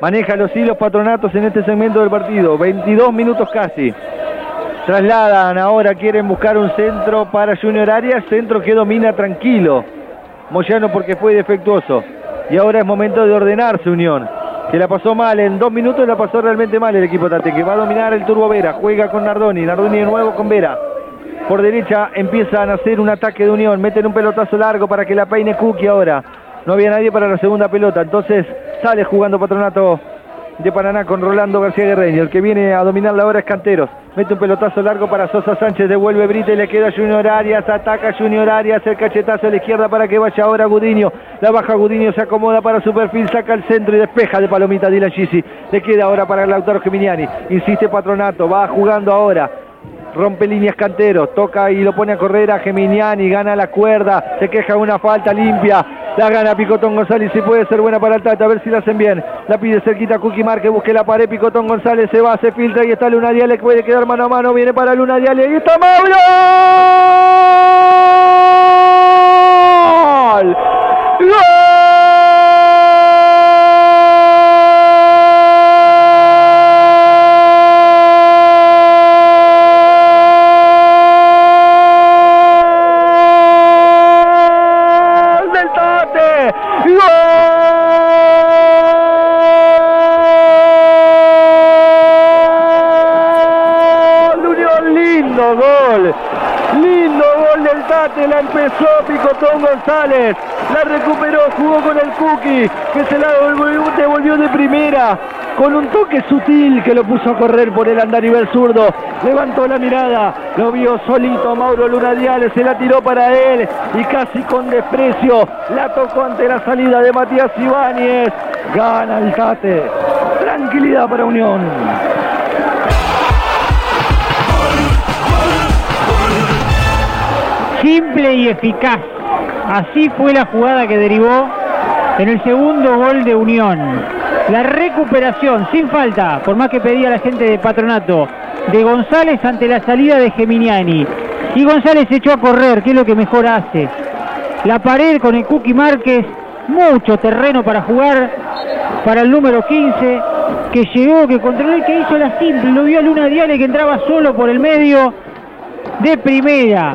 Maneja los hilos patronatos en este segmento del partido. 22 minutos casi. Trasladan ahora, quieren buscar un centro para Junior Arias. Centro que domina tranquilo. Moyano porque fue defectuoso. Y ahora es momento de ordenarse Unión. Que la pasó mal, en dos minutos la pasó realmente mal el equipo Tate, que va a dominar el Turbo Vera. Juega con Nardoni, Nardoni de nuevo con Vera. Por derecha empiezan a hacer un ataque de Unión. Meten un pelotazo largo para que la peine Cookie ahora. No había nadie para la segunda pelota. Entonces sale jugando Patronato de Paraná con Rolando García Guerreño. El que viene a dominar la hora es Canteros. Mete un pelotazo largo para Sosa Sánchez. Devuelve Brita y le queda Junior Arias. Ataca Junior Arias. El cachetazo a la izquierda para que vaya ahora Gudiño. La baja Gudiño. Se acomoda para su perfil. Saca el centro y despeja de palomita Dylan Gisi. Le queda ahora para Lautaro Geminiani. Insiste Patronato. Va jugando ahora rompe líneas canteros, toca y lo pone a correr a Geminiani, gana la cuerda, se queja una falta limpia, la gana Picotón González y puede ser buena para el Tata, a ver si la hacen bien. La pide cerquita Cookie que busque la pared, Picotón González se va, se filtra y está Luna Diale, puede quedar mano a mano, viene para Luna Diale y está Mauro. La empezó Picotón González, la recuperó, jugó con el Cookie, que se la devolvió de primera, con un toque sutil que lo puso a correr por el andarivel zurdo, levantó la mirada, lo vio solito Mauro Lunadiales, se la tiró para él y casi con desprecio la tocó ante la salida de Matías Ibáñez, gana el Tate, tranquilidad para Unión. simple y eficaz. Así fue la jugada que derivó en el segundo gol de Unión. La recuperación sin falta, por más que pedía la gente de patronato, de González ante la salida de Geminiani. Y González se echó a correr, que es lo que mejor hace. La pared con el Cookie Márquez, mucho terreno para jugar para el número 15, que llegó, que controló y que hizo la simple. Lo vio a Luna Diale que entraba solo por el medio de primera.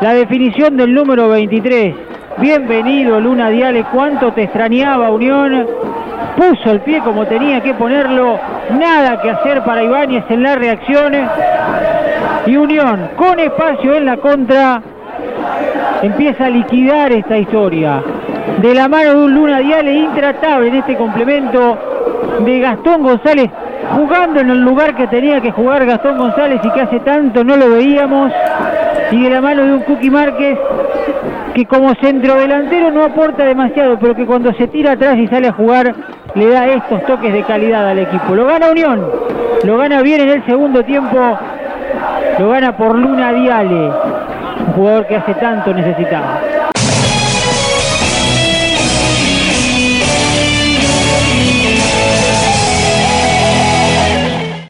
La definición del número 23. Bienvenido Luna Diale, cuánto te extrañaba Unión. Puso el pie como tenía que ponerlo. Nada que hacer para Ibáñez en la reacción. Y Unión, con espacio en la contra, empieza a liquidar esta historia. De la mano de un Luna Diale intratable en este complemento de Gastón González, jugando en el lugar que tenía que jugar Gastón González y que hace tanto no lo veíamos y de la mano de un Cookie Márquez que como centrodelantero no aporta demasiado, pero que cuando se tira atrás y sale a jugar le da estos toques de calidad al equipo. Lo gana Unión, lo gana bien en el segundo tiempo, lo gana por Luna Diale, un jugador que hace tanto necesitaba.